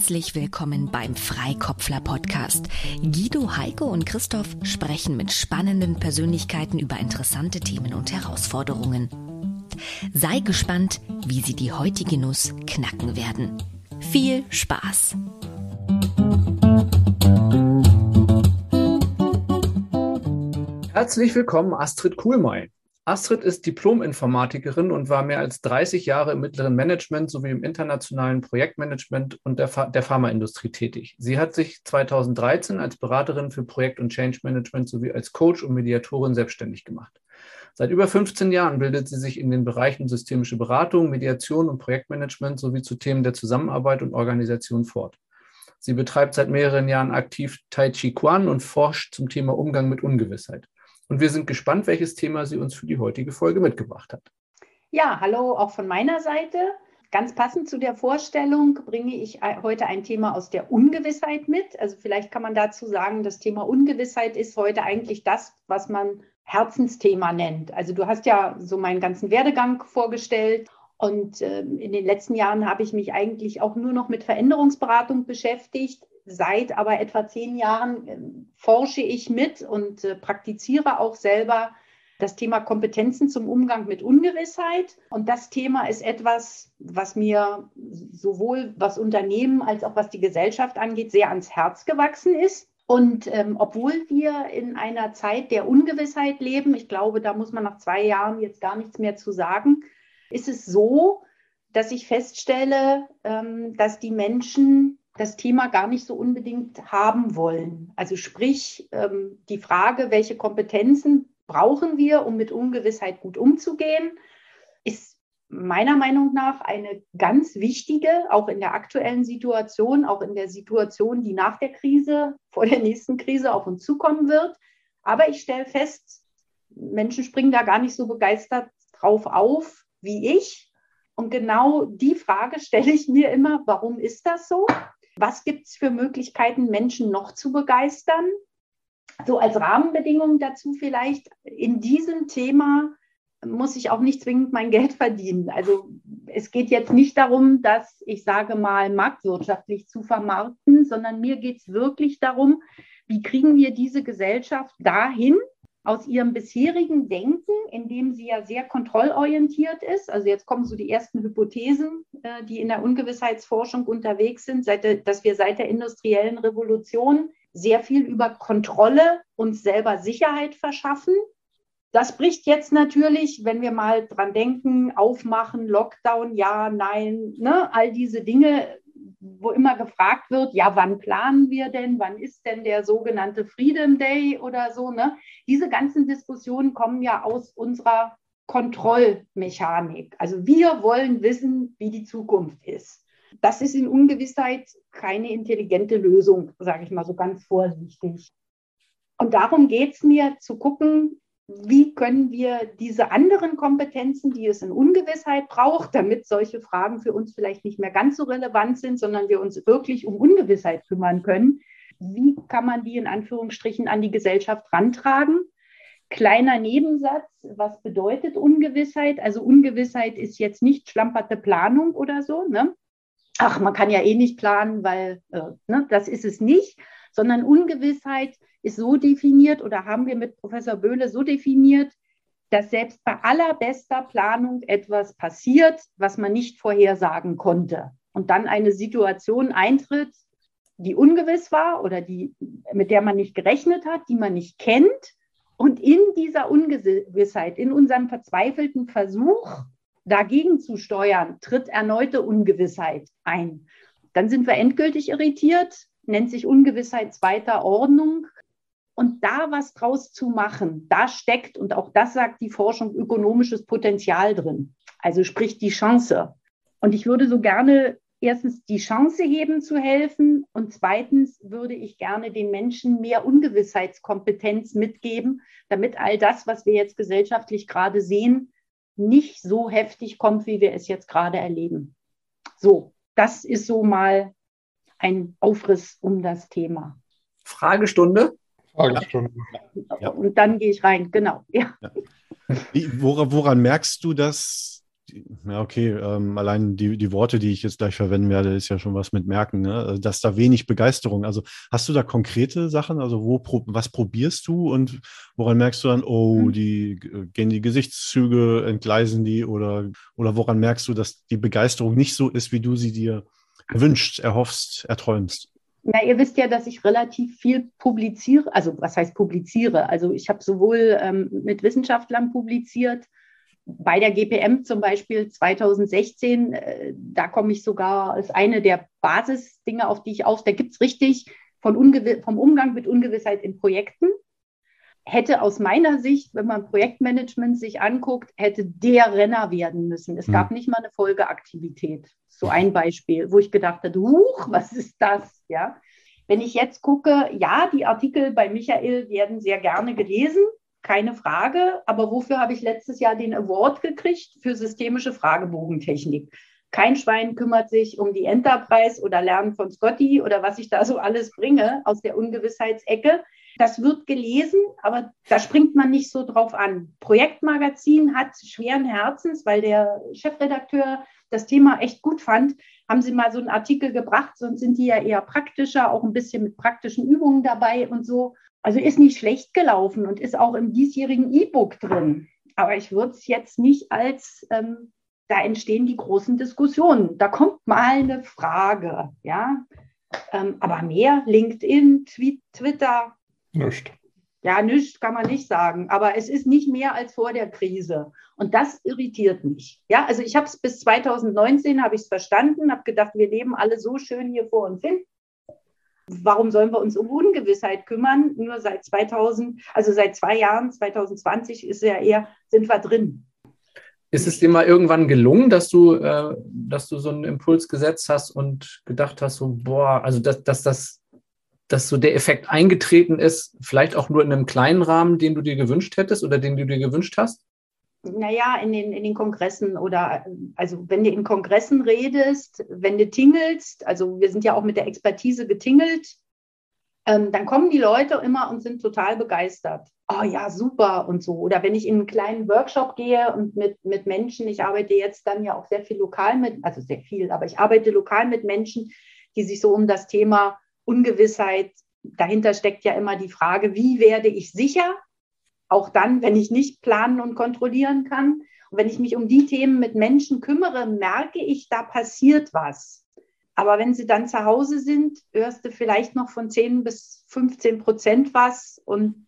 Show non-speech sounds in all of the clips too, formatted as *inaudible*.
Herzlich willkommen beim Freikopfler Podcast. Guido, Heike und Christoph sprechen mit spannenden Persönlichkeiten über interessante Themen und Herausforderungen. Sei gespannt, wie sie die heutige Nuss knacken werden. Viel Spaß! Herzlich willkommen, Astrid Kuhlmeier. Astrid ist Diplom-Informatikerin und war mehr als 30 Jahre im mittleren Management sowie im internationalen Projektmanagement und der, der Pharmaindustrie tätig. Sie hat sich 2013 als Beraterin für Projekt- und Change Management sowie als Coach und Mediatorin selbstständig gemacht. Seit über 15 Jahren bildet sie sich in den Bereichen systemische Beratung, Mediation und Projektmanagement sowie zu Themen der Zusammenarbeit und Organisation fort. Sie betreibt seit mehreren Jahren aktiv Tai Chi Quan und forscht zum Thema Umgang mit Ungewissheit. Und wir sind gespannt, welches Thema sie uns für die heutige Folge mitgebracht hat. Ja, hallo auch von meiner Seite. Ganz passend zu der Vorstellung bringe ich heute ein Thema aus der Ungewissheit mit. Also vielleicht kann man dazu sagen, das Thema Ungewissheit ist heute eigentlich das, was man Herzensthema nennt. Also du hast ja so meinen ganzen Werdegang vorgestellt und äh, in den letzten Jahren habe ich mich eigentlich auch nur noch mit Veränderungsberatung beschäftigt seit aber etwa zehn Jahren äh, forsche ich mit und äh, praktiziere auch selber das Thema Kompetenzen zum Umgang mit Ungewissheit. Und das Thema ist etwas, was mir sowohl was Unternehmen als auch was die Gesellschaft angeht, sehr ans Herz gewachsen ist. Und ähm, obwohl wir in einer Zeit der Ungewissheit leben, ich glaube, da muss man nach zwei Jahren jetzt gar nichts mehr zu sagen, ist es so, dass ich feststelle, ähm, dass die Menschen das Thema gar nicht so unbedingt haben wollen. Also sprich, ähm, die Frage, welche Kompetenzen brauchen wir, um mit Ungewissheit gut umzugehen, ist meiner Meinung nach eine ganz wichtige, auch in der aktuellen Situation, auch in der Situation, die nach der Krise, vor der nächsten Krise auf uns zukommen wird. Aber ich stelle fest, Menschen springen da gar nicht so begeistert drauf auf wie ich. Und genau die Frage stelle ich mir immer, warum ist das so? Was gibt es für Möglichkeiten, Menschen noch zu begeistern? So als Rahmenbedingung dazu vielleicht, in diesem Thema muss ich auch nicht zwingend mein Geld verdienen. Also es geht jetzt nicht darum, dass ich sage mal marktwirtschaftlich zu vermarkten, sondern mir geht es wirklich darum, wie kriegen wir diese Gesellschaft dahin, aus ihrem bisherigen Denken, in dem sie ja sehr kontrollorientiert ist. Also jetzt kommen so die ersten Hypothesen, äh, die in der Ungewissheitsforschung unterwegs sind, seit dass wir seit der industriellen Revolution sehr viel über Kontrolle uns selber Sicherheit verschaffen. Das bricht jetzt natürlich, wenn wir mal dran denken, aufmachen, Lockdown, ja, nein, ne, all diese Dinge wo immer gefragt wird, ja, wann planen wir denn, wann ist denn der sogenannte Freedom Day oder so, ne? Diese ganzen Diskussionen kommen ja aus unserer Kontrollmechanik. Also wir wollen wissen, wie die Zukunft ist. Das ist in Ungewissheit keine intelligente Lösung, sage ich mal so ganz vorsichtig. Und darum geht es mir zu gucken, wie können wir diese anderen Kompetenzen, die es in Ungewissheit braucht, damit solche Fragen für uns vielleicht nicht mehr ganz so relevant sind, sondern wir uns wirklich um Ungewissheit kümmern können, wie kann man die in Anführungsstrichen an die Gesellschaft rantragen? Kleiner Nebensatz, was bedeutet Ungewissheit? Also Ungewissheit ist jetzt nicht schlamperte Planung oder so. Ne? Ach, man kann ja eh nicht planen, weil äh, ne, das ist es nicht, sondern Ungewissheit ist so definiert oder haben wir mit Professor Böhle so definiert, dass selbst bei allerbester Planung etwas passiert, was man nicht vorhersagen konnte. Und dann eine Situation eintritt, die ungewiss war oder die, mit der man nicht gerechnet hat, die man nicht kennt. Und in dieser Ungewissheit, in unserem verzweifelten Versuch, dagegen zu steuern, tritt erneute Ungewissheit ein. Dann sind wir endgültig irritiert, nennt sich Ungewissheit zweiter Ordnung, und da was draus zu machen, da steckt, und auch das sagt die Forschung, ökonomisches Potenzial drin. Also sprich die Chance. Und ich würde so gerne erstens die Chance heben zu helfen und zweitens würde ich gerne den Menschen mehr Ungewissheitskompetenz mitgeben, damit all das, was wir jetzt gesellschaftlich gerade sehen, nicht so heftig kommt, wie wir es jetzt gerade erleben. So, das ist so mal ein Aufriss um das Thema. Fragestunde. Fragestunde. Ja. Und dann gehe ich rein, genau. Ja. Wie, woran, woran, merkst du, dass ja, okay, ähm, allein die, die Worte, die ich jetzt gleich verwenden werde, ist ja schon was mit Merken, ne? Also, dass da wenig Begeisterung. Also hast du da konkrete Sachen? Also wo was probierst du und woran merkst du dann, oh, mhm. die gehen die Gesichtszüge, entgleisen die oder, oder woran merkst du, dass die Begeisterung nicht so ist, wie du sie dir wünschst, erhoffst, erträumst? Na, ihr wisst ja, dass ich relativ viel publiziere. Also was heißt publiziere? Also ich habe sowohl ähm, mit Wissenschaftlern publiziert, bei der GPM zum Beispiel 2016, äh, da komme ich sogar als eine der Basisdinge, auf die ich aus, da gibt es richtig von vom Umgang mit Ungewissheit in Projekten. Hätte aus meiner Sicht, wenn man Projektmanagement sich anguckt, hätte der Renner werden müssen. Es mhm. gab nicht mal eine Folgeaktivität. So ein Beispiel, wo ich gedacht habe, huch, was ist das? Ja. Wenn ich jetzt gucke, ja, die Artikel bei Michael werden sehr gerne gelesen keine Frage. Aber wofür habe ich letztes Jahr den Award gekriegt? Für systemische Fragebogentechnik. Kein Schwein kümmert sich um die Enterprise oder Lernen von Scotty oder was ich da so alles bringe aus der Ungewissheitsecke. Das wird gelesen, aber da springt man nicht so drauf an. Projektmagazin hat schweren Herzens, weil der Chefredakteur das Thema echt gut fand, haben sie mal so einen Artikel gebracht, sonst sind die ja eher praktischer, auch ein bisschen mit praktischen Übungen dabei und so. Also ist nicht schlecht gelaufen und ist auch im diesjährigen E-Book drin. Aber ich würde es jetzt nicht als, ähm, da entstehen die großen Diskussionen. Da kommt mal eine Frage, ja. Ähm, aber mehr, LinkedIn, Twitter. Nicht. Ja, nichts kann man nicht sagen. Aber es ist nicht mehr als vor der Krise. Und das irritiert mich. Ja, also ich habe es bis 2019 habe ich es verstanden, habe gedacht, wir leben alle so schön hier vor uns hin warum sollen wir uns um Ungewissheit kümmern? Nur seit 2000, also seit zwei Jahren, 2020 ist ja eher, sind wir drin. Ist es dir mal irgendwann gelungen, dass du, äh, dass du so einen Impuls gesetzt hast und gedacht hast, so, boah, also dass, dass das, dass so der Effekt eingetreten ist, vielleicht auch nur in einem kleinen Rahmen, den du dir gewünscht hättest oder den du dir gewünscht hast? naja, in den, in den Kongressen oder also wenn du in Kongressen redest, wenn du tingelst, also wir sind ja auch mit der Expertise getingelt, ähm, dann kommen die Leute immer und sind total begeistert. Oh ja, super und so. Oder wenn ich in einen kleinen Workshop gehe und mit, mit Menschen, ich arbeite jetzt dann ja auch sehr viel lokal mit, also sehr viel, aber ich arbeite lokal mit Menschen, die sich so um das Thema Ungewissheit, dahinter steckt ja immer die Frage, wie werde ich sicher? Auch dann, wenn ich nicht planen und kontrollieren kann. Und wenn ich mich um die Themen mit Menschen kümmere, merke ich, da passiert was. Aber wenn sie dann zu Hause sind, hörst du vielleicht noch von 10 bis 15 Prozent was. Und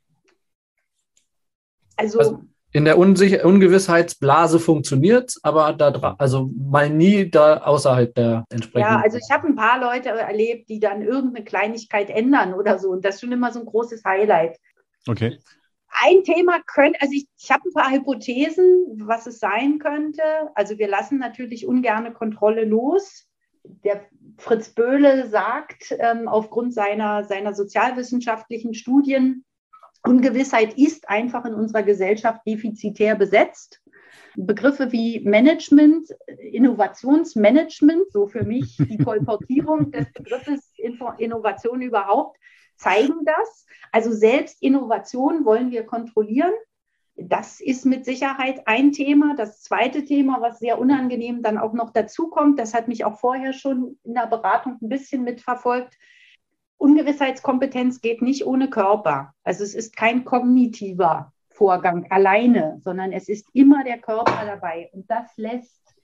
also, also in der Unsicher Ungewissheitsblase funktioniert aber da also mal nie da außerhalb der entsprechenden. Ja, also ich habe ein paar Leute erlebt, die dann irgendeine Kleinigkeit ändern oder so. Und das ist schon immer so ein großes Highlight. Okay ein Thema könnte, also ich, ich habe ein paar Hypothesen, was es sein könnte. Also wir lassen natürlich ungerne Kontrolle los. Der Fritz Böhle sagt ähm, aufgrund seiner, seiner sozialwissenschaftlichen Studien, Ungewissheit ist einfach in unserer Gesellschaft defizitär besetzt. Begriffe wie Management, Innovationsmanagement, so für mich die *laughs* Kolportierung des Begriffes Innovation überhaupt, zeigen das. Also selbst Innovation wollen wir kontrollieren. Das ist mit Sicherheit ein Thema. Das zweite Thema, was sehr unangenehm dann auch noch dazu kommt, das hat mich auch vorher schon in der Beratung ein bisschen mitverfolgt. Ungewissheitskompetenz geht nicht ohne Körper. Also es ist kein kognitiver Vorgang alleine, sondern es ist immer der Körper dabei. Und das lässt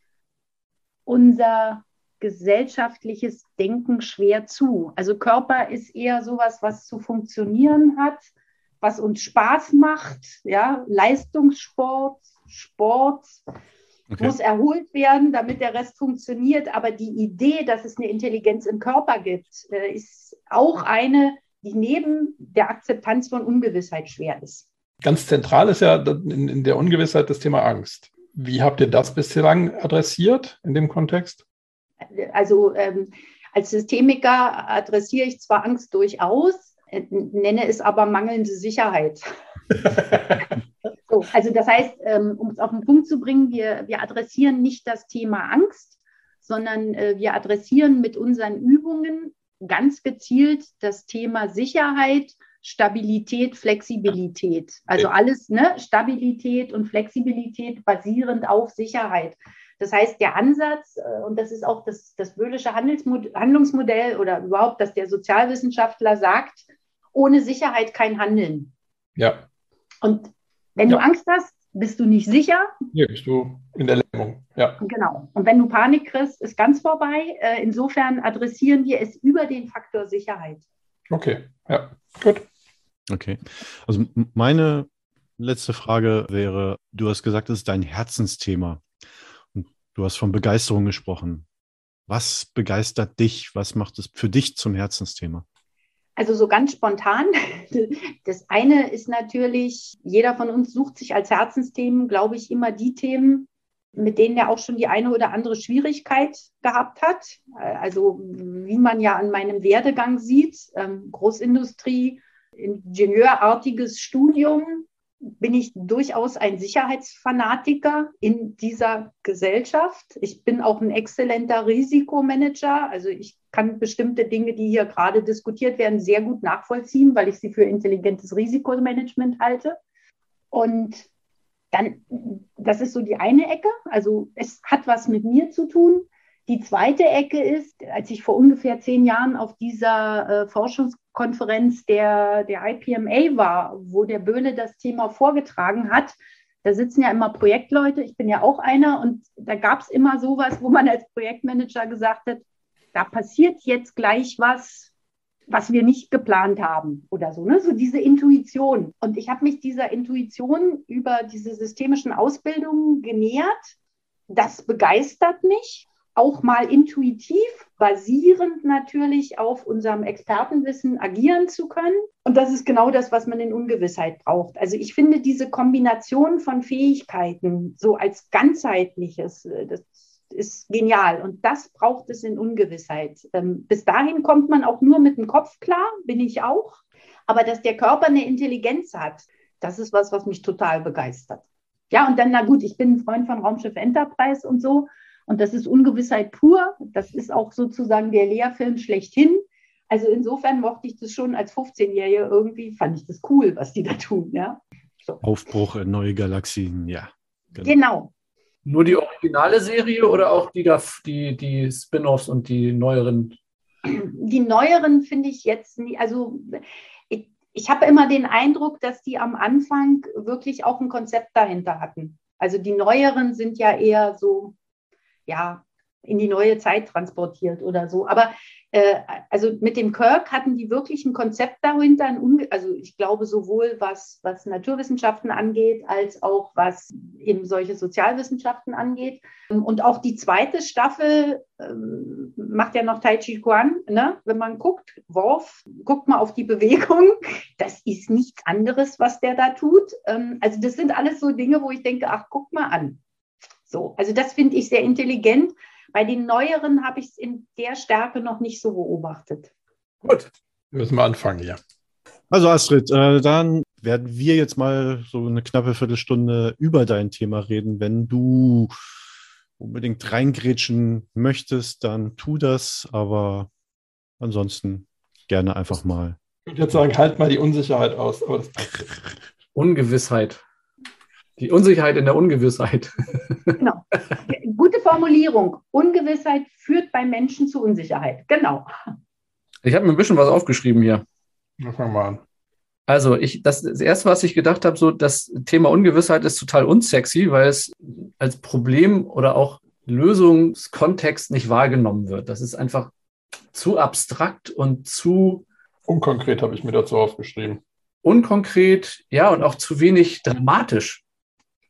unser gesellschaftliches Denken schwer zu. Also Körper ist eher sowas, was zu funktionieren hat, was uns Spaß macht, ja, Leistungssport, Sport okay. muss erholt werden, damit der Rest funktioniert. Aber die Idee, dass es eine Intelligenz im Körper gibt, äh, ist auch eine, die neben der Akzeptanz von Ungewissheit schwer ist. Ganz zentral ist ja in der Ungewissheit das Thema Angst. Wie habt ihr das bislang adressiert in dem Kontext? also ähm, als Systemiker adressiere ich zwar Angst durchaus, äh, nenne es aber mangelnde Sicherheit. *laughs* so, also das heißt, ähm, um es auf den Punkt zu bringen, wir, wir adressieren nicht das Thema Angst, sondern äh, wir adressieren mit unseren Übungen ganz gezielt das Thema Sicherheit, Stabilität, Flexibilität. Also alles, ne, Stabilität und Flexibilität basierend auf Sicherheit. Das heißt, der Ansatz, äh, und das ist auch das, das böhlische Handlungsmodell oder überhaupt, dass der Sozialwissenschaftler sagt, ohne Sicherheit kein Handeln. Ja. Und wenn ja. du Angst hast, bist du nicht sicher. Nee, bist du in der Lähmung. Ja. Genau. Und wenn du Panik kriegst, ist ganz vorbei. Äh, insofern adressieren wir es über den Faktor Sicherheit. Okay, ja, gut. Okay. Also meine letzte Frage wäre, du hast gesagt, es ist dein Herzensthema. Und du hast von Begeisterung gesprochen. Was begeistert dich? Was macht es für dich zum Herzensthema? Also so ganz spontan. *laughs* Das eine ist natürlich, jeder von uns sucht sich als Herzensthemen, glaube ich, immer die Themen, mit denen er auch schon die eine oder andere Schwierigkeit gehabt hat. Also wie man ja an meinem Werdegang sieht, ähm, Großindustrie, ingenieurartiges Studium, bin ich durchaus ein Sicherheitsfanatiker in dieser Gesellschaft. Ich bin auch ein exzellenter Risikomanager. Also ich kann bestimmte Dinge, die hier gerade diskutiert werden, sehr gut nachvollziehen, weil ich sie für intelligentes Risikomanagement halte. Und dann, das ist so die eine Ecke. Also es hat was mit mir zu tun. Die zweite Ecke ist, als ich vor ungefähr zehn Jahren auf dieser äh, Forschungskonferenz der, der IPMA war, wo der Böhle das Thema vorgetragen hat, da sitzen ja immer Projektleute, ich bin ja auch einer, und da gab es immer sowas, wo man als Projektmanager gesagt hat, da passiert jetzt gleich was, was wir nicht geplant haben oder so, ne? So diese Intuition. Und ich habe mich dieser Intuition über diese systemischen Ausbildungen genähert. Das begeistert mich auch mal intuitiv, basierend natürlich auf unserem Expertenwissen agieren zu können. Und das ist genau das, was man in Ungewissheit braucht. Also ich finde diese Kombination von Fähigkeiten so als ganzheitliches, äh, das ist genial. Und das braucht es in Ungewissheit. Ähm, bis dahin kommt man auch nur mit dem Kopf klar, bin ich auch. Aber dass der Körper eine Intelligenz hat, das ist was, was mich total begeistert. Ja, und dann, na gut, ich bin ein Freund von Raumschiff Enterprise und so. Und das ist Ungewissheit pur. Das ist auch sozusagen der Lehrfilm schlechthin. Also insofern mochte ich das schon als 15-Jährige irgendwie, fand ich das cool, was die da tun. Ja? So. Aufbruch in neue Galaxien, ja. Genau. genau. Nur die originale Serie oder auch die, die, die Spin-offs und die neueren? Die neueren finde ich jetzt nie, also ich, ich habe immer den Eindruck, dass die am Anfang wirklich auch ein Konzept dahinter hatten. Also die neueren sind ja eher so ja, in die neue Zeit transportiert oder so. Aber äh, also mit dem Kirk hatten die wirklich ein Konzept dahinter, also ich glaube sowohl was, was Naturwissenschaften angeht, als auch was eben solche Sozialwissenschaften angeht. Und auch die zweite Staffel ähm, macht ja noch Tai Chi Chuan, ne? wenn man guckt, Worf, guckt mal auf die Bewegung, das ist nichts anderes, was der da tut. Ähm, also das sind alles so Dinge, wo ich denke, ach, guck mal an. So, also das finde ich sehr intelligent. Bei den neueren habe ich es in der Stärke noch nicht so beobachtet. Gut, müssen wir anfangen, ja. Also Astrid, äh, dann werden wir jetzt mal so eine knappe Viertelstunde über dein Thema reden. Wenn du unbedingt reingrätschen möchtest, dann tu das, aber ansonsten gerne einfach mal. Ich würde jetzt sagen, halt mal die Unsicherheit aus. Ungewissheit. Die Unsicherheit in der Ungewissheit. Genau. Gute Formulierung. Ungewissheit führt bei Menschen zu Unsicherheit. Genau. Ich habe mir ein bisschen was aufgeschrieben hier. Fangen wir an. Also, ich, das, das erste, was ich gedacht habe, so das Thema Ungewissheit ist total unsexy, weil es als Problem oder auch Lösungskontext nicht wahrgenommen wird. Das ist einfach zu abstrakt und zu unkonkret, habe ich mir dazu aufgeschrieben. Unkonkret, ja, und auch zu wenig dramatisch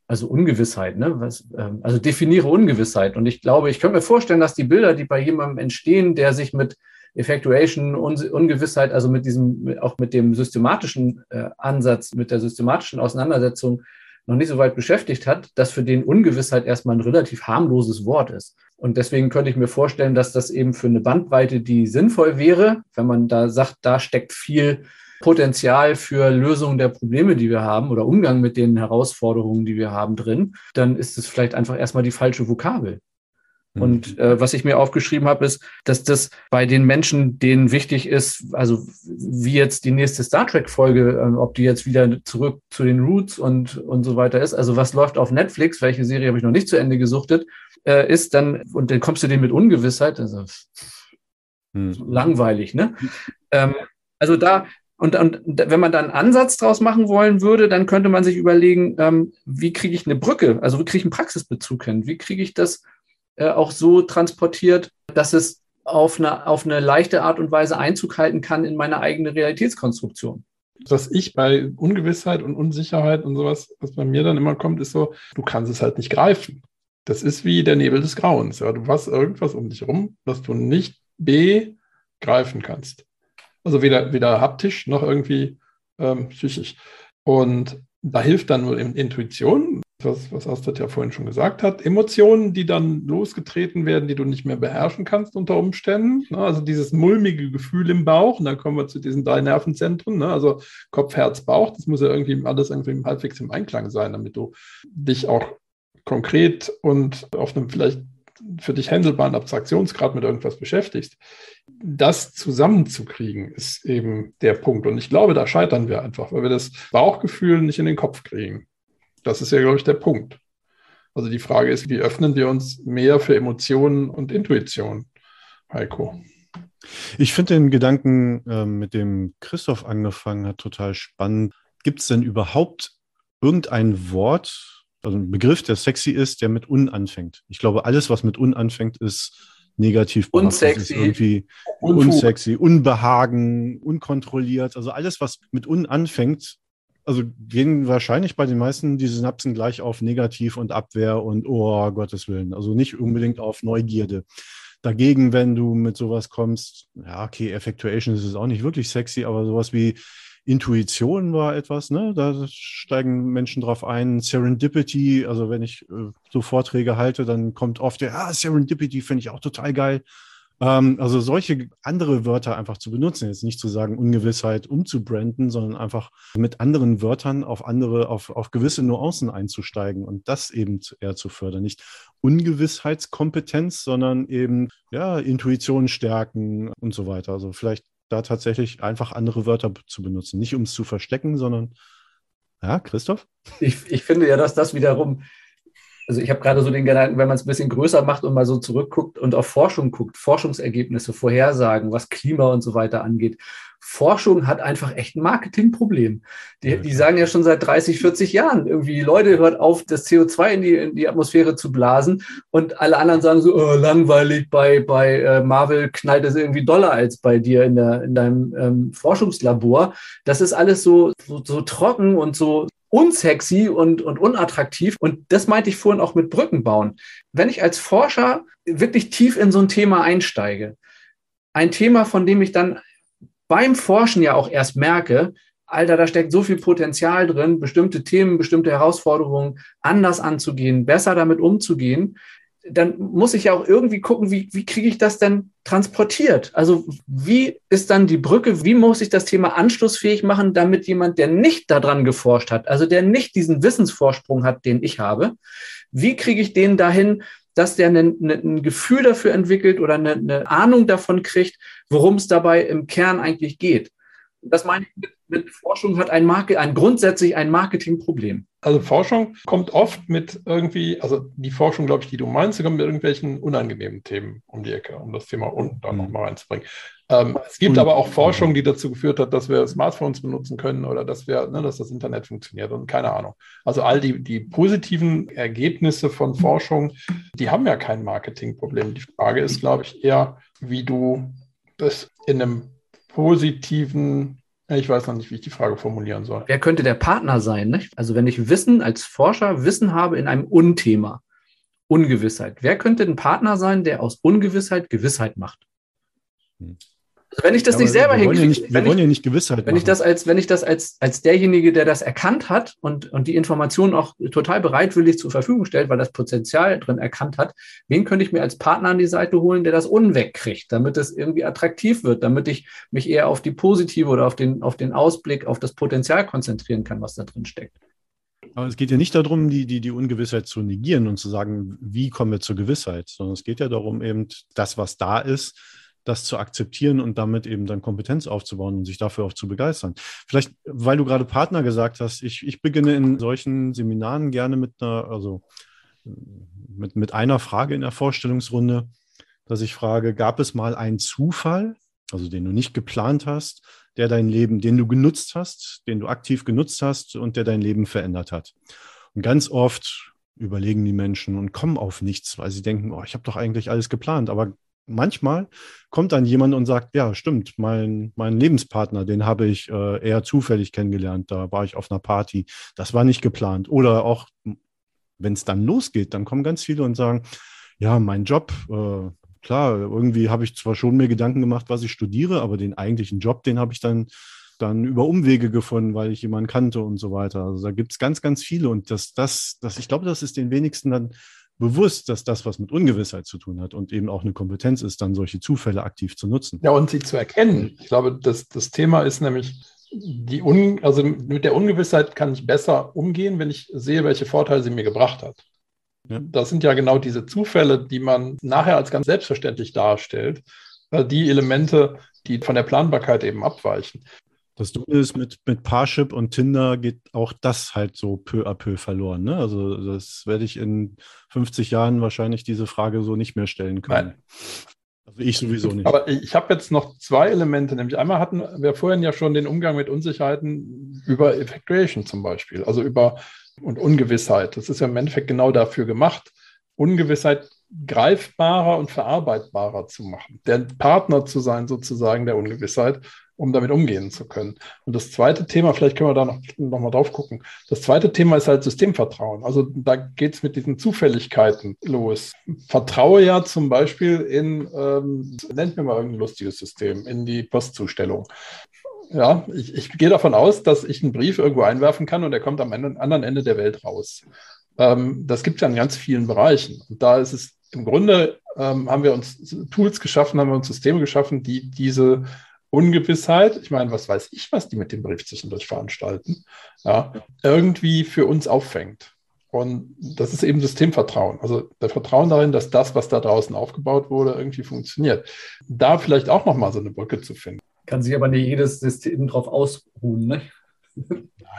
also Ungewissheit, ne? Was, ähm, also definiere Ungewissheit. Und ich glaube, ich könnte mir vorstellen, dass die Bilder, die bei jemandem entstehen, der sich mit Effectuation, Un Ungewissheit, also mit diesem, auch mit dem systematischen äh, Ansatz, mit der systematischen Auseinandersetzung noch nicht so weit beschäftigt hat, dass für den Ungewissheit erstmal ein relativ harmloses Wort ist. Und deswegen könnte ich mir vorstellen, dass das eben für eine Bandbreite, die sinnvoll wäre, wenn man da sagt, da steckt viel Potenzial für Lösung der Probleme, die wir haben oder Umgang mit den Herausforderungen, die wir haben drin, dann ist es vielleicht einfach erstmal die falsche Vokabel. Mhm. Und äh, was ich mir aufgeschrieben habe, ist, dass das bei den Menschen, denen wichtig ist, also wie jetzt die nächste Star Trek-Folge, äh, ob die jetzt wieder zurück zu den Roots und, und so weiter ist. Also was läuft auf Netflix, welche Serie habe ich noch nicht zu Ende gesuchtet, äh, ist, dann, und dann kommst du dem mit Ungewissheit, also hm. langweilig, ne? Ähm, also da, und, und wenn man da einen Ansatz draus machen wollen würde, dann könnte man sich überlegen, ähm, wie kriege ich eine Brücke, also wie kriege ich einen Praxisbezug hin? Wie kriege ich das äh, auch so transportiert, dass es auf eine, auf eine leichte Art und Weise Einzug halten kann in meine eigene Realitätskonstruktion? Was ich bei Ungewissheit und Unsicherheit und sowas, was bei mir dann immer kommt, ist so, du kannst es halt nicht greifen. Das ist wie der Nebel des Grauens. Ja. Du hast irgendwas um dich herum, was du nicht begreifen kannst. Also weder, weder haptisch noch irgendwie ähm, psychisch. Und da hilft dann nur Intuition, was, was Astrid ja vorhin schon gesagt hat. Emotionen, die dann losgetreten werden, die du nicht mehr beherrschen kannst unter Umständen. Ne? Also dieses mulmige Gefühl im Bauch. Und dann kommen wir zu diesen drei Nervenzentren. Ne? Also Kopf, Herz, Bauch. Das muss ja irgendwie alles irgendwie halbwegs im Einklang sein, damit du dich auch konkret und auf einem vielleicht für dich handelbaren Abstraktionsgrad mit irgendwas beschäftigst, das zusammenzukriegen, ist eben der Punkt. Und ich glaube, da scheitern wir einfach, weil wir das Bauchgefühl nicht in den Kopf kriegen. Das ist ja, glaube ich, der Punkt. Also die Frage ist, wie öffnen wir uns mehr für Emotionen und Intuition, Heiko? Ich finde den Gedanken, äh, mit dem Christoph angefangen hat, total spannend. Gibt es denn überhaupt irgendein Wort, also ein Begriff, der sexy ist, der mit un anfängt. Ich glaube, alles, was mit un anfängt, ist negativ. Unsexy. Irgendwie Unfug. unsexy, unbehagen, unkontrolliert. Also alles, was mit un anfängt, also gehen wahrscheinlich bei den meisten die Synapsen gleich auf negativ und Abwehr und oh Gottes Willen. Also nicht unbedingt auf Neugierde. Dagegen, wenn du mit sowas kommst, ja, okay, Effectuation ist es auch nicht wirklich sexy, aber sowas wie Intuition war etwas, ne? Da steigen Menschen drauf ein. Serendipity, also wenn ich äh, so Vorträge halte, dann kommt oft der, ah, Serendipity finde ich auch total geil. Ähm, also solche andere Wörter einfach zu benutzen, jetzt nicht zu sagen Ungewissheit umzubranden, sondern einfach mit anderen Wörtern auf andere, auf, auf gewisse Nuancen einzusteigen und das eben eher zu fördern. Nicht Ungewissheitskompetenz, sondern eben ja, Intuition stärken und so weiter. Also vielleicht da tatsächlich einfach andere Wörter zu benutzen. Nicht um es zu verstecken, sondern, ja, Christoph? Ich, ich finde ja, dass das wiederum also ich habe gerade so den Gedanken, wenn man es ein bisschen größer macht und mal so zurückguckt und auf Forschung guckt, Forschungsergebnisse, Vorhersagen, was Klima und so weiter angeht. Forschung hat einfach echt ein Marketingproblem. Die, die sagen ja schon seit 30, 40 Jahren irgendwie, die Leute hört auf, das CO2 in die, in die Atmosphäre zu blasen und alle anderen sagen so, oh, langweilig, bei, bei äh, Marvel knallt es irgendwie doller als bei dir in, der, in deinem ähm, Forschungslabor. Das ist alles so, so, so trocken und so unsexy und, und unattraktiv. Und das meinte ich vorhin auch mit Brücken bauen. Wenn ich als Forscher wirklich tief in so ein Thema einsteige, ein Thema, von dem ich dann beim Forschen ja auch erst merke, Alter, da steckt so viel Potenzial drin, bestimmte Themen, bestimmte Herausforderungen anders anzugehen, besser damit umzugehen, dann muss ich ja auch irgendwie gucken, wie, wie kriege ich das denn transportiert? Also wie ist dann die Brücke, wie muss ich das Thema anschlussfähig machen, damit jemand, der nicht daran geforscht hat, also der nicht diesen Wissensvorsprung hat, den ich habe, wie kriege ich den dahin, dass der ein, ein Gefühl dafür entwickelt oder eine, eine Ahnung davon kriegt, worum es dabei im Kern eigentlich geht? Das meine ich mit, mit Forschung hat ein, Marke, ein grundsätzlich ein Marketingproblem. Also Forschung kommt oft mit irgendwie, also die Forschung, glaube ich, die du meinst, kommt mit irgendwelchen unangenehmen Themen um die Ecke, um das Thema unten dann nochmal reinzubringen. Ähm, es gibt und, aber auch Forschung, die dazu geführt hat, dass wir Smartphones benutzen können oder dass wir, ne, dass das Internet funktioniert und keine Ahnung. Also all die, die positiven Ergebnisse von Forschung, die haben ja kein Marketingproblem. Die Frage ist, glaube ich, eher, wie du das in einem positiven ich weiß noch nicht, wie ich die Frage formulieren soll. Wer könnte der Partner sein? Nicht? Also wenn ich Wissen als Forscher Wissen habe in einem Unthema, Ungewissheit, wer könnte ein Partner sein, der aus Ungewissheit Gewissheit macht? Hm. Also wenn ich das ja, nicht selber hinkriege, wir wollen ja nicht Gewissheit wenn machen. ich das als wenn ich das als als derjenige, der das erkannt hat und und die Informationen auch total bereitwillig zur Verfügung stellt, weil das Potenzial drin erkannt hat, wen könnte ich mir als Partner an die Seite holen, der das unwegkriegt, damit es irgendwie attraktiv wird, damit ich mich eher auf die positive oder auf den auf den Ausblick, auf das Potenzial konzentrieren kann, was da drin steckt. Aber es geht ja nicht darum, die, die, die Ungewissheit zu negieren und zu sagen, wie kommen wir zur Gewissheit, sondern es geht ja darum, eben das, was da ist, das zu akzeptieren und damit eben dann Kompetenz aufzubauen und sich dafür auch zu begeistern. Vielleicht, weil du gerade Partner gesagt hast, ich, ich beginne in solchen Seminaren gerne mit einer, also mit, mit einer Frage in der Vorstellungsrunde, dass ich frage, gab es mal einen Zufall, also den du nicht geplant hast, der dein Leben, den du genutzt hast, den du aktiv genutzt hast und der dein Leben verändert hat? Und ganz oft überlegen die Menschen und kommen auf nichts, weil sie denken, oh, ich habe doch eigentlich alles geplant. Aber manchmal kommt dann jemand und sagt, ja, stimmt, mein, mein Lebenspartner, den habe ich äh, eher zufällig kennengelernt. Da war ich auf einer Party. Das war nicht geplant. Oder auch, wenn es dann losgeht, dann kommen ganz viele und sagen, ja, mein Job, äh, klar, irgendwie habe ich zwar schon mir Gedanken gemacht, was ich studiere, aber den eigentlichen Job, den habe ich dann dann über Umwege gefunden, weil ich jemanden kannte und so weiter. Also da gibt es ganz, ganz viele. Und das, das, das, ich glaube, das ist den wenigsten dann bewusst, dass das was mit Ungewissheit zu tun hat und eben auch eine Kompetenz ist, dann solche Zufälle aktiv zu nutzen. Ja, und sie zu erkennen. Ich glaube, das, das Thema ist nämlich, die Un, also mit der Ungewissheit kann ich besser umgehen, wenn ich sehe, welche Vorteile sie mir gebracht hat. Ja. Das sind ja genau diese Zufälle, die man nachher als ganz selbstverständlich darstellt, die Elemente, die von der Planbarkeit eben abweichen. Das Dumme ist, mit, mit Parship und Tinder geht auch das halt so peu à peu verloren. Ne? Also das werde ich in 50 Jahren wahrscheinlich diese Frage so nicht mehr stellen können. Nein. Also ich sowieso nicht. Aber ich habe jetzt noch zwei Elemente, nämlich einmal hatten wir vorhin ja schon den Umgang mit Unsicherheiten über Effectuation zum Beispiel, also über und Ungewissheit. Das ist ja im Endeffekt genau dafür gemacht, Ungewissheit greifbarer und verarbeitbarer zu machen, der Partner zu sein sozusagen der Ungewissheit um damit umgehen zu können. Und das zweite Thema, vielleicht können wir da noch, noch mal drauf gucken. Das zweite Thema ist halt Systemvertrauen. Also da geht es mit diesen Zufälligkeiten los. Vertraue ja zum Beispiel in, ähm, nennt mir mal irgendein lustiges System, in die Postzustellung. Ja, ich, ich gehe davon aus, dass ich einen Brief irgendwo einwerfen kann und der kommt am anderen Ende der Welt raus. Ähm, das gibt es ja in ganz vielen Bereichen. Und da ist es im Grunde, ähm, haben wir uns Tools geschaffen, haben wir uns Systeme geschaffen, die diese Ungewissheit, ich meine, was weiß ich, was die mit dem Brief zwischendurch veranstalten, ja, irgendwie für uns auffängt. Und das ist eben Systemvertrauen. Also der Vertrauen darin, dass das, was da draußen aufgebaut wurde, irgendwie funktioniert. Da vielleicht auch nochmal so eine Brücke zu finden. Kann sich aber nicht jedes System drauf ausruhen, ne?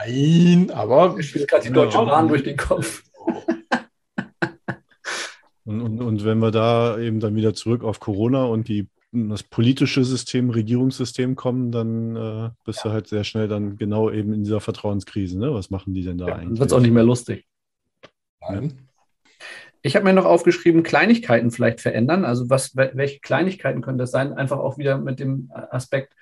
Nein, aber. Ich spiele gerade die Deutsche Bahn durch den Kopf. Und, und, und, wenn wir da eben dann wieder zurück auf Corona und die das politische System, Regierungssystem kommen, dann äh, bist ja. du halt sehr schnell dann genau eben in dieser Vertrauenskrise. Ne? Was machen die denn da ja, eigentlich? Dann wird es auch nicht mehr lustig. Nein. Ich habe mir noch aufgeschrieben, Kleinigkeiten vielleicht verändern. Also was, welche Kleinigkeiten können das sein? Einfach auch wieder mit dem Aspekt,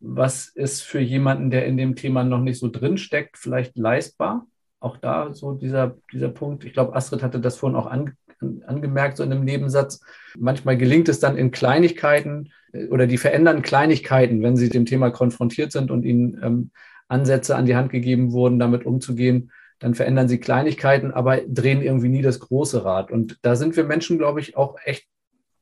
was ist für jemanden, der in dem Thema noch nicht so drin steckt, vielleicht leistbar? Auch da so dieser, dieser Punkt. Ich glaube, Astrid hatte das vorhin auch ange angemerkt, so in einem Nebensatz. Manchmal gelingt es dann in Kleinigkeiten äh, oder die verändern Kleinigkeiten, wenn sie dem Thema konfrontiert sind und ihnen ähm, Ansätze an die Hand gegeben wurden, damit umzugehen. Dann verändern sie Kleinigkeiten, aber drehen irgendwie nie das große Rad. Und da sind wir Menschen, glaube ich, auch echt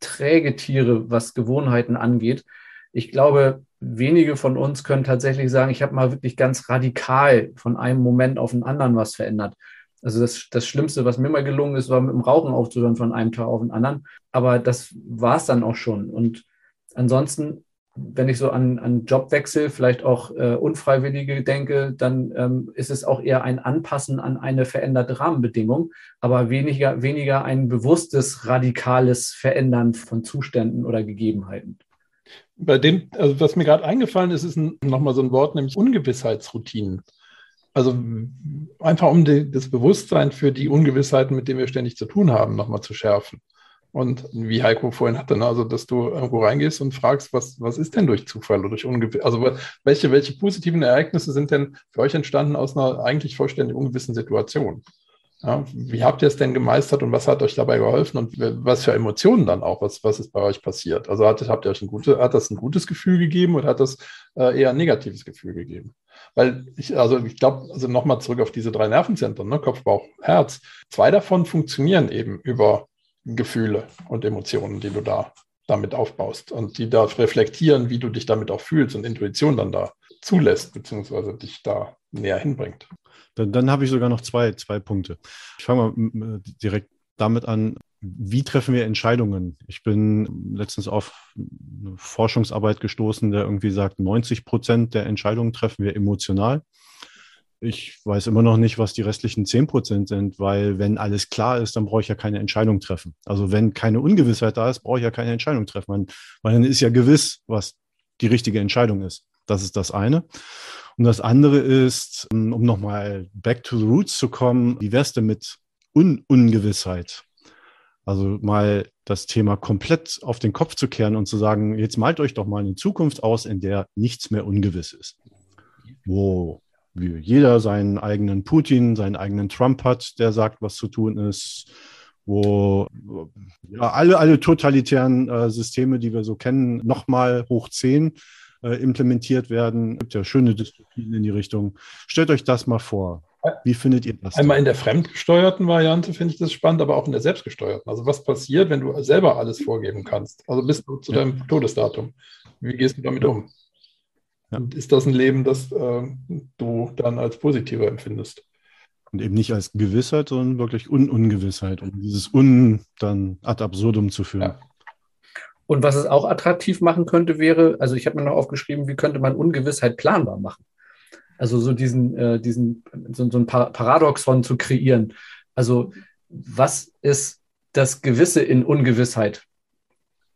träge Tiere, was Gewohnheiten angeht. Ich glaube, wenige von uns können tatsächlich sagen, ich habe mal wirklich ganz radikal von einem Moment auf den anderen was verändert. Also das, das Schlimmste, was mir mal gelungen ist, war mit dem Rauchen aufzuhören von einem Tag auf den anderen. Aber das war es dann auch schon. Und ansonsten, wenn ich so an, an Jobwechsel, vielleicht auch äh, unfreiwillige denke, dann ähm, ist es auch eher ein Anpassen an eine veränderte Rahmenbedingung, aber weniger, weniger ein bewusstes, radikales Verändern von Zuständen oder Gegebenheiten. Bei dem, also was mir gerade eingefallen ist, ist nochmal so ein Wort, nämlich Ungewissheitsroutinen. Also einfach um die, das Bewusstsein für die Ungewissheiten, mit denen wir ständig zu tun haben, nochmal zu schärfen. Und wie Heiko vorhin hatte, ne? also dass du irgendwo reingehst und fragst, was, was ist denn durch Zufall oder durch Ungewissheit? Also welche, welche positiven Ereignisse sind denn für euch entstanden aus einer eigentlich vollständig ungewissen Situation? Ja, wie habt ihr es denn gemeistert und was hat euch dabei geholfen und was für Emotionen dann auch? Was, was ist bei euch passiert? Also hat, habt ihr euch ein gute, hat das ein gutes Gefühl gegeben oder hat das äh, eher ein negatives Gefühl gegeben? Weil ich, also ich glaube, also nochmal zurück auf diese drei Nervenzentren, ne? Kopf, Bauch, Herz. Zwei davon funktionieren eben über Gefühle und Emotionen, die du da damit aufbaust und die da reflektieren, wie du dich damit auch fühlst und Intuition dann da zulässt, beziehungsweise dich da näher hinbringt. Dann, dann habe ich sogar noch zwei, zwei Punkte. Ich fange mal direkt damit an, wie treffen wir Entscheidungen? Ich bin letztens auf eine Forschungsarbeit gestoßen, der irgendwie sagt, 90 Prozent der Entscheidungen treffen wir emotional. ich weiß immer noch nicht, was die restlichen 10 Prozent sind, weil wenn alles klar ist, dann brauche ich ja keine Entscheidung treffen. Also wenn keine Ungewissheit da ist, brauche ich ja keine Entscheidung treffen, weil dann ist ja gewiss, was die richtige Entscheidung ist. Das ist das eine. Und das andere ist, um nochmal back to the roots zu kommen, wie wär's denn mit Un Ungewissheit? Also mal das Thema komplett auf den Kopf zu kehren und zu sagen, jetzt malt euch doch mal eine Zukunft aus, in der nichts mehr ungewiss ist. Wo jeder seinen eigenen Putin, seinen eigenen Trump hat, der sagt, was zu tun ist, wo ja, alle, alle totalitären äh, Systeme, die wir so kennen, nochmal hoch zehn äh, implementiert werden. Es gibt ja schöne Dystopien in die Richtung. Stellt euch das mal vor. Wie findet ihr das? Einmal in der fremdgesteuerten Variante finde ich das spannend, aber auch in der selbstgesteuerten. Also was passiert, wenn du selber alles vorgeben kannst? Also bis zu ja. deinem Todesdatum. Wie gehst du damit um? Ja. Und ist das ein Leben, das äh, du dann als positiver empfindest? Und eben nicht als Gewissheit, sondern wirklich Un Ungewissheit, um dieses Un dann ad absurdum zu führen. Ja. Und was es auch attraktiv machen könnte, wäre, also ich habe mir noch aufgeschrieben, wie könnte man Ungewissheit planbar machen? Also so diesen, äh, diesen so, so ein Paradoxon zu kreieren. Also was ist das Gewisse in Ungewissheit?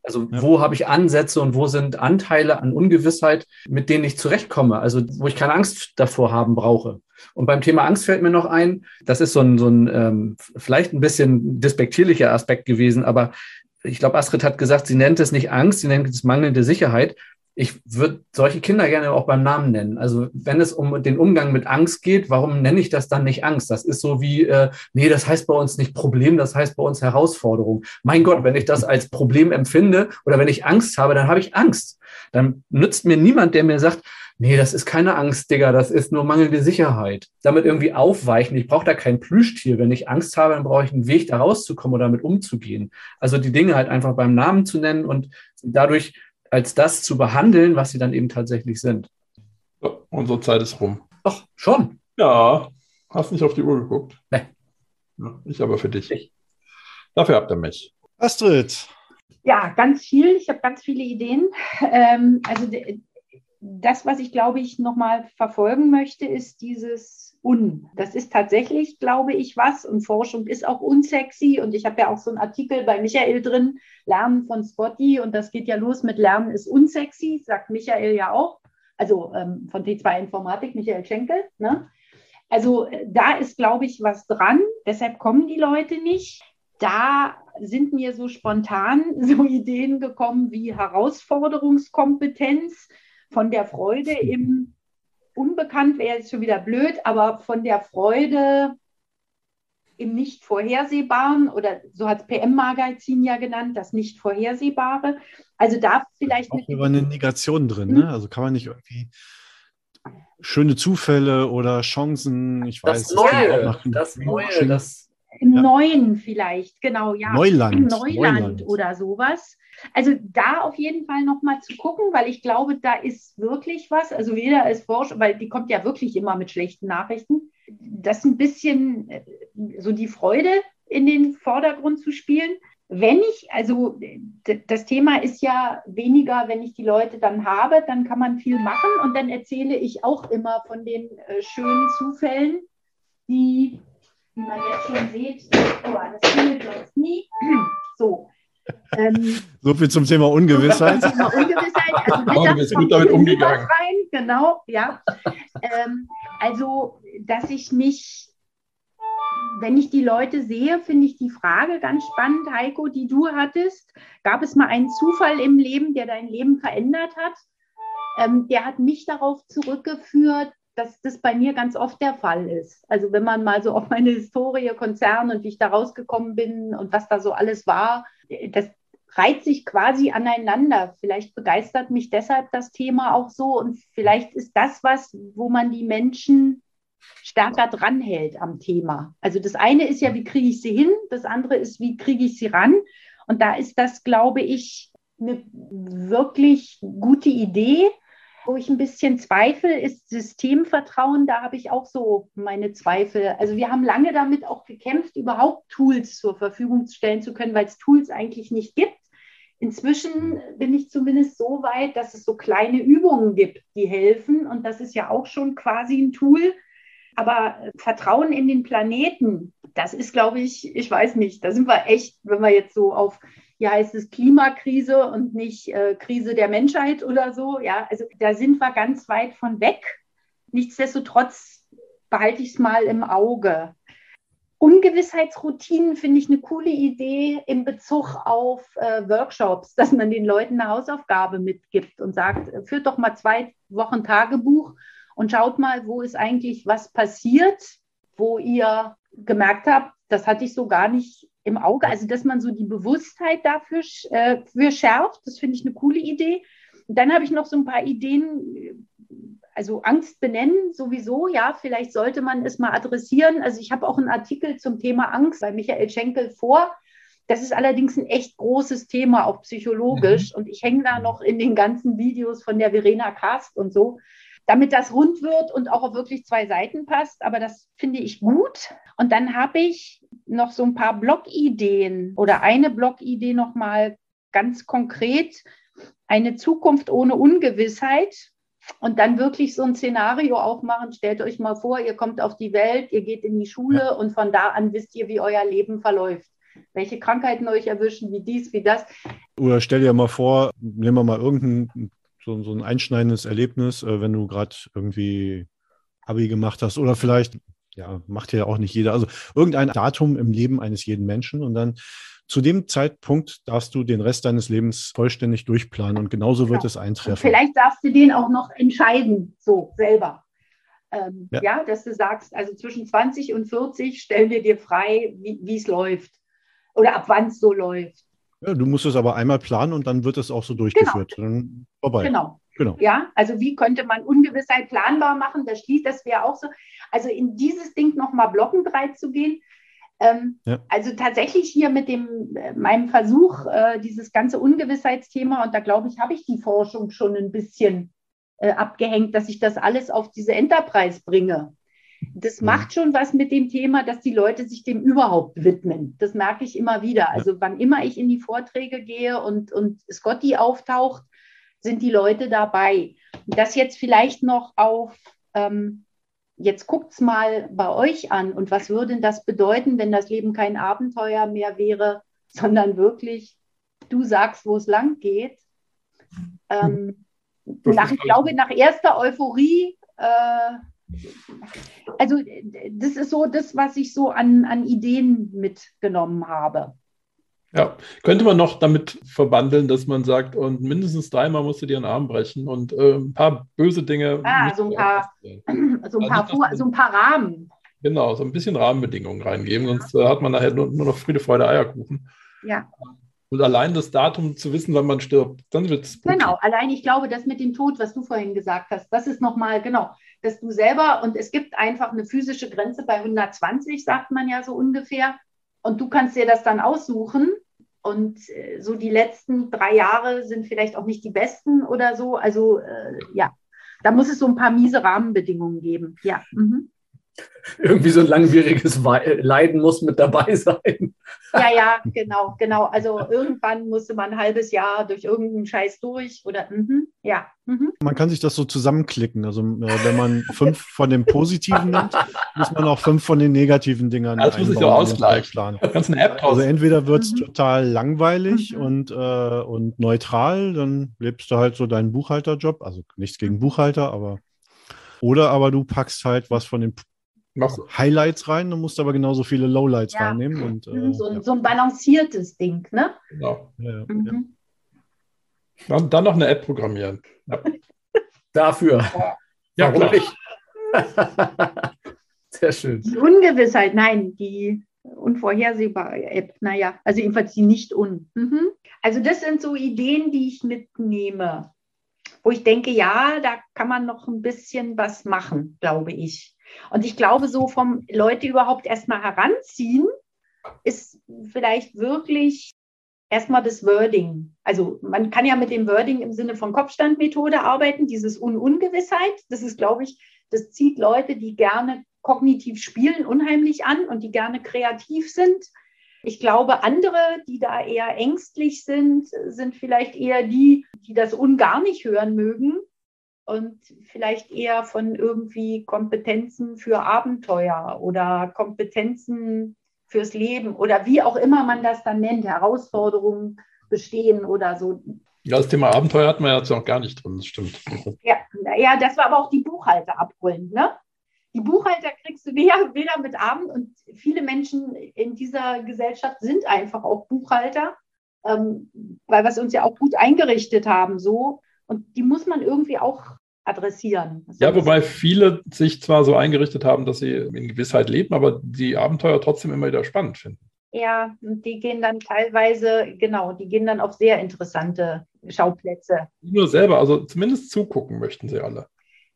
Also ja. wo habe ich Ansätze und wo sind Anteile an Ungewissheit, mit denen ich zurechtkomme, also wo ich keine Angst davor haben brauche. Und beim Thema Angst fällt mir noch ein, das ist so ein, so ein ähm, vielleicht ein bisschen despektierlicher Aspekt gewesen, aber ich glaube, Astrid hat gesagt, sie nennt es nicht Angst, sie nennt es mangelnde Sicherheit ich würde solche Kinder gerne auch beim Namen nennen. Also wenn es um den Umgang mit Angst geht, warum nenne ich das dann nicht Angst? Das ist so wie, äh, nee, das heißt bei uns nicht Problem, das heißt bei uns Herausforderung. Mein Gott, wenn ich das als Problem empfinde oder wenn ich Angst habe, dann habe ich Angst. Dann nützt mir niemand, der mir sagt, nee, das ist keine Angst, Digga, das ist nur mangelnde Sicherheit. Damit irgendwie aufweichen. Ich brauche da kein Plüschtier. Wenn ich Angst habe, dann brauche ich einen Weg, da rauszukommen oder damit umzugehen. Also die Dinge halt einfach beim Namen zu nennen und dadurch als das zu behandeln, was sie dann eben tatsächlich sind. So, unsere Zeit ist rum. Ach, schon. Ja, hast nicht auf die Uhr geguckt. Nee. Ja, ich aber für dich. Ich. Dafür habt ihr mich. Astrid. Ja, ganz viel. Ich habe ganz viele Ideen. Ähm, also das, was ich glaube ich nochmal verfolgen möchte, ist dieses Un. Das ist tatsächlich, glaube ich, was. Und Forschung ist auch unsexy. Und ich habe ja auch so einen Artikel bei Michael drin, Lernen von Spotty. Und das geht ja los mit Lernen ist unsexy, sagt Michael ja auch. Also ähm, von T2 Informatik, Michael Schenkel. Ne? Also da ist, glaube ich, was dran. Deshalb kommen die Leute nicht. Da sind mir so spontan *laughs* so Ideen gekommen wie Herausforderungskompetenz von der Freude im Unbekannt wäre jetzt schon wieder blöd, aber von der Freude im nicht vorhersehbaren oder so hat es PM-Magazin ja genannt, das nicht vorhersehbare. Also da vielleicht auch über eine Negation drin, ne? Also kann man nicht irgendwie schöne Zufälle oder Chancen, ich weiß, das Neue, das Neue, das im ja. Neuen vielleicht, genau, ja. Neuland. Im Neuland, Neuland. oder sowas. Also da auf jeden Fall nochmal zu gucken, weil ich glaube, da ist wirklich was. Also weder als Forscher, weil die kommt ja wirklich immer mit schlechten Nachrichten, das ein bisschen äh, so die Freude in den Vordergrund zu spielen. Wenn ich, also das Thema ist ja weniger, wenn ich die Leute dann habe, dann kann man viel machen und dann erzähle ich auch immer von den äh, schönen Zufällen, die, wie man jetzt schon sieht, oh, das findet sonst nie. *clears throat* So, ähm, so viel zum Thema Ungewissheit. Zum Thema Ungewissheit. Also *laughs* oh, bist gut damit umgegangen. Rein, genau, ja. Ähm, also, dass ich mich, wenn ich die Leute sehe, finde ich die Frage ganz spannend, Heiko, die du hattest. Gab es mal einen Zufall im Leben, der dein Leben verändert hat? Ähm, der hat mich darauf zurückgeführt, dass das bei mir ganz oft der Fall ist. Also wenn man mal so auf meine Historie, Konzern und wie ich da rausgekommen bin und was da so alles war, das reiht sich quasi aneinander. Vielleicht begeistert mich deshalb das Thema auch so und vielleicht ist das was, wo man die Menschen stärker dranhält am Thema. Also das eine ist ja, wie kriege ich sie hin, das andere ist, wie kriege ich sie ran. Und da ist das, glaube ich, eine wirklich gute Idee wo ich ein bisschen zweifle, ist Systemvertrauen. Da habe ich auch so meine Zweifel. Also wir haben lange damit auch gekämpft, überhaupt Tools zur Verfügung stellen zu können, weil es Tools eigentlich nicht gibt. Inzwischen bin ich zumindest so weit, dass es so kleine Übungen gibt, die helfen. Und das ist ja auch schon quasi ein Tool. Aber Vertrauen in den Planeten, das ist, glaube ich, ich weiß nicht, da sind wir echt, wenn wir jetzt so auf, heißt es Klimakrise und nicht äh, Krise der Menschheit oder so, ja, also da sind wir ganz weit von weg. Nichtsdestotrotz behalte ich es mal im Auge. Ungewissheitsroutinen finde ich eine coole Idee in Bezug auf äh, Workshops, dass man den Leuten eine Hausaufgabe mitgibt und sagt, führt doch mal zwei Wochen Tagebuch und schaut mal, wo ist eigentlich was passiert, wo ihr gemerkt habt, das hatte ich so gar nicht im Auge. Also, dass man so die Bewusstheit dafür äh, für schärft, das finde ich eine coole Idee. Und dann habe ich noch so ein paar Ideen, also Angst benennen sowieso, ja, vielleicht sollte man es mal adressieren. Also ich habe auch einen Artikel zum Thema Angst bei Michael Schenkel vor. Das ist allerdings ein echt großes Thema, auch psychologisch. Mhm. Und ich hänge da noch in den ganzen Videos von der Verena Kast und so, damit das rund wird und auch auf wirklich zwei Seiten passt. Aber das finde ich gut. Und dann habe ich noch so ein paar Blogideen oder eine Blogidee nochmal ganz konkret. Eine Zukunft ohne Ungewissheit und dann wirklich so ein Szenario aufmachen. Stellt euch mal vor, ihr kommt auf die Welt, ihr geht in die Schule ja. und von da an wisst ihr, wie euer Leben verläuft. Welche Krankheiten euch erwischen, wie dies, wie das. Oder stell dir mal vor, nehmen wir mal irgendein so, so ein einschneidendes Erlebnis, äh, wenn du gerade irgendwie Abi gemacht hast oder vielleicht, ja, macht ja auch nicht jeder, also irgendein Datum im Leben eines jeden Menschen und dann zu dem Zeitpunkt darfst du den Rest deines Lebens vollständig durchplanen und genauso wird ja. es eintreffen. Und vielleicht darfst du den auch noch entscheiden, so selber. Ähm, ja. ja. dass du sagst, also zwischen 20 und 40 stellen wir dir frei, wie es läuft oder ab wann es so läuft. Ja, du musst es aber einmal planen und dann wird es auch so durchgeführt. Genau. Dann vorbei. Genau. Genau. Ja, also wie könnte man Ungewissheit planbar machen? Das schließt, das wäre auch so. Also in dieses Ding nochmal blockenbreit zu gehen, ähm, ja. Also tatsächlich hier mit dem, äh, meinem Versuch, äh, dieses ganze Ungewissheitsthema, und da glaube ich, habe ich die Forschung schon ein bisschen äh, abgehängt, dass ich das alles auf diese Enterprise bringe. Das ja. macht schon was mit dem Thema, dass die Leute sich dem überhaupt widmen. Das merke ich immer wieder. Also wann immer ich in die Vorträge gehe und, und Scotty auftaucht, sind die Leute dabei. Das jetzt vielleicht noch auf ähm, jetzt guckt es mal bei euch an und was würde das bedeuten, wenn das Leben kein Abenteuer mehr wäre, *laughs* sondern wirklich, du sagst, wo es lang geht. Ähm, nach, ich glaube, nach erster Euphorie, äh, also das ist so das, was ich so an, an Ideen mitgenommen habe. Ja, könnte man noch damit verbandeln, dass man sagt, und mindestens dreimal musst du dir einen Arm brechen und äh, ein paar böse Dinge. Ah, so ein paar, *clears throat* so ein, paar Vor, so ein paar Rahmen. Genau, so ein bisschen Rahmenbedingungen reingeben, sonst äh, hat man nachher nur, nur, noch Friede, Freude, Eierkuchen. Ja. Und allein das Datum zu wissen, wann man stirbt, dann wird es. Genau, allein ich glaube, das mit dem Tod, was du vorhin gesagt hast, das ist nochmal, genau, dass du selber, und es gibt einfach eine physische Grenze bei 120, sagt man ja so ungefähr. Und du kannst dir das dann aussuchen und äh, so die letzten drei Jahre sind vielleicht auch nicht die besten oder so. Also äh, ja, da muss es so ein paar miese Rahmenbedingungen geben. Ja. Mhm. *laughs* Irgendwie so ein langwieriges Leiden muss mit dabei sein. Ja, ja, genau, genau. Also irgendwann musste man ein halbes Jahr durch irgendeinen Scheiß durch oder mhm, ja. Mhm. Man kann sich das so zusammenklicken. Also äh, wenn man fünf von den positiven nimmt, muss man auch fünf von den negativen Dingern. Das muss ich so ausgleichen. Ganz eine App Also entweder wird es mhm. total langweilig mhm. und, äh, und neutral, dann lebst du halt so deinen Buchhalterjob. Also nichts gegen Buchhalter, aber oder aber du packst halt was von den machst Highlights rein, du musst aber genauso viele Lowlights ja. reinnehmen. Und, mhm, äh, so, ja. so, ein balanciertes Ding, ne? Genau. Ja, mhm. dann, dann, noch eine App programmieren. *laughs* Dafür. Ja, Warum nicht? *laughs* Sehr schön. Die Ungewissheit, nein, die unvorhersehbare App, naja, also jedenfalls die nicht un. Mhm. Also das sind so Ideen, die ich mitnehme, wo ich denke, ja, da kann man noch ein bisschen was machen, glaube ich. Und ich glaube, so vom Leute überhaupt erstmal heranziehen, ist vielleicht wirklich erstmal das Wording. Also man kann ja mit dem Wording im Sinne von Kopfstandmethode arbeiten, dieses Un-Ungewissheit. Das ist, glaube ich, das zieht Leute, die gerne kognitiv spielen, unheimlich an und die gerne kreativ sind. Ich glaube, andere, die da eher ängstlich sind, sind vielleicht eher die, die das Un gar nicht hören mögen und vielleicht eher von irgendwie Kompetenzen für Abenteuer oder Kompetenzen fürs Leben oder wie auch immer man das dann nennt, Herausforderungen bestehen oder so. Ja, das Thema Abenteuer hat man ja jetzt noch gar nicht drin, das stimmt. Ja, ja, das war aber auch die Buchhalter abholen, ne? Die Buchhalter kriegst du weder, weder mit Abend und viele Menschen in dieser Gesellschaft sind einfach auch Buchhalter, ähm, weil wir es uns ja auch gut eingerichtet haben, so. Und die muss man irgendwie auch adressieren. Ja, wobei viele sich zwar so eingerichtet haben, dass sie in Gewissheit leben, aber die Abenteuer trotzdem immer wieder spannend finden. Ja, die gehen dann teilweise, genau, die gehen dann auf sehr interessante Schauplätze. Nur selber, also zumindest zugucken möchten sie alle.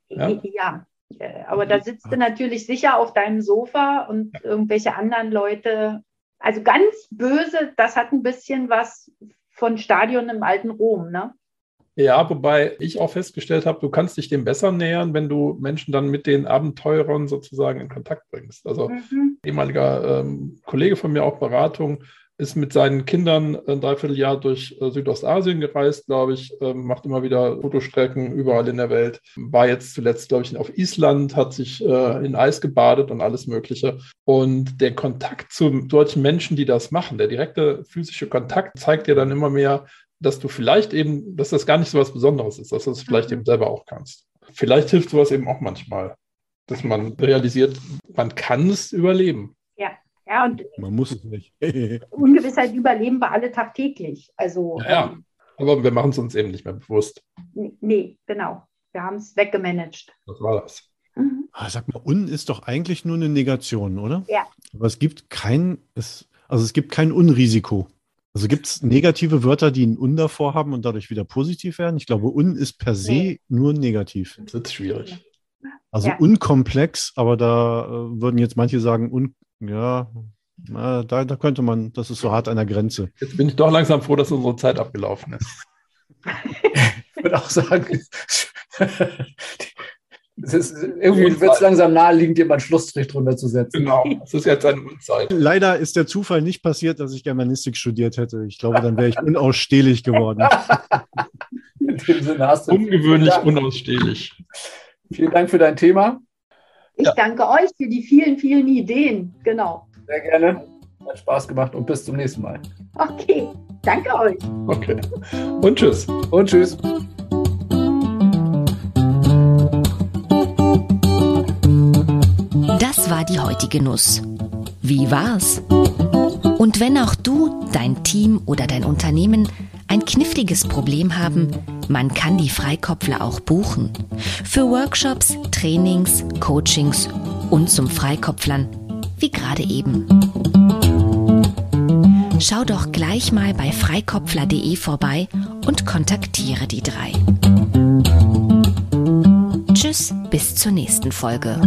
Ja, ja äh, aber da sitzt du natürlich sicher auf deinem Sofa und ja. irgendwelche anderen Leute. Also ganz böse, das hat ein bisschen was von Stadion im alten Rom, ne? Ja, wobei ich auch festgestellt habe, du kannst dich dem besser nähern, wenn du Menschen dann mit den Abenteurern sozusagen in Kontakt bringst. Also mhm. ehemaliger ähm, Kollege von mir, auch Beratung, ist mit seinen Kindern ein Dreivierteljahr durch äh, Südostasien gereist, glaube ich, ähm, macht immer wieder Fotostrecken überall in der Welt. War jetzt zuletzt, glaube ich, auf Island, hat sich äh, in Eis gebadet und alles Mögliche. Und der Kontakt zu solchen Menschen, die das machen, der direkte physische Kontakt, zeigt dir dann immer mehr, dass du vielleicht eben, dass das gar nicht so was Besonderes ist, dass du es vielleicht mhm. eben selber auch kannst. Vielleicht hilft sowas eben auch manchmal, dass man realisiert, man kann es überleben. Ja, ja, und man muss es nicht. *laughs* Ungewissheit überleben wir alle tagtäglich. Also, ja, ja. Ähm, aber wir machen es uns eben nicht mehr bewusst. Nee, genau. Wir haben es weggemanagt. Was war das? Mhm. Ah, sag mal, un ist doch eigentlich nur eine Negation, oder? Ja. Aber es gibt kein, es, also es gibt kein Unrisiko. Also gibt es negative Wörter, die ein Un davor haben und dadurch wieder positiv werden? Ich glaube, Un ist per se nee. nur negativ. Das ist schwierig. Also ja. unkomplex, aber da äh, würden jetzt manche sagen, un, ja, na, da, da könnte man, das ist so hart an der Grenze. Jetzt bin ich doch langsam froh, dass unsere Zeit abgelaufen ist. *laughs* ich würde auch sagen, *laughs* ist, irgendwie wird es langsam naheliegend, dir mal einen Schlussstrich drunter zu setzen. Genau, es ist jetzt eine Unzeit. Leider ist der Zufall nicht passiert, dass ich Germanistik studiert hätte. Ich glaube, dann wäre ich *laughs* unausstehlich geworden. *laughs* In dem Sinne hast du Ungewöhnlich unausstehlich. Vielen Dank für dein Thema. Ich ja. danke euch für die vielen, vielen Ideen. Genau. Sehr gerne. Hat Spaß gemacht und bis zum nächsten Mal. Okay, danke euch. Okay. Und tschüss. Und tschüss. War die heutige Nuss. Wie war's? Und wenn auch du, dein Team oder dein Unternehmen ein kniffliges Problem haben, man kann die Freikopfler auch buchen. Für Workshops, Trainings, Coachings und zum Freikopflern, wie gerade eben. Schau doch gleich mal bei freikopfler.de vorbei und kontaktiere die drei. Tschüss, bis zur nächsten Folge.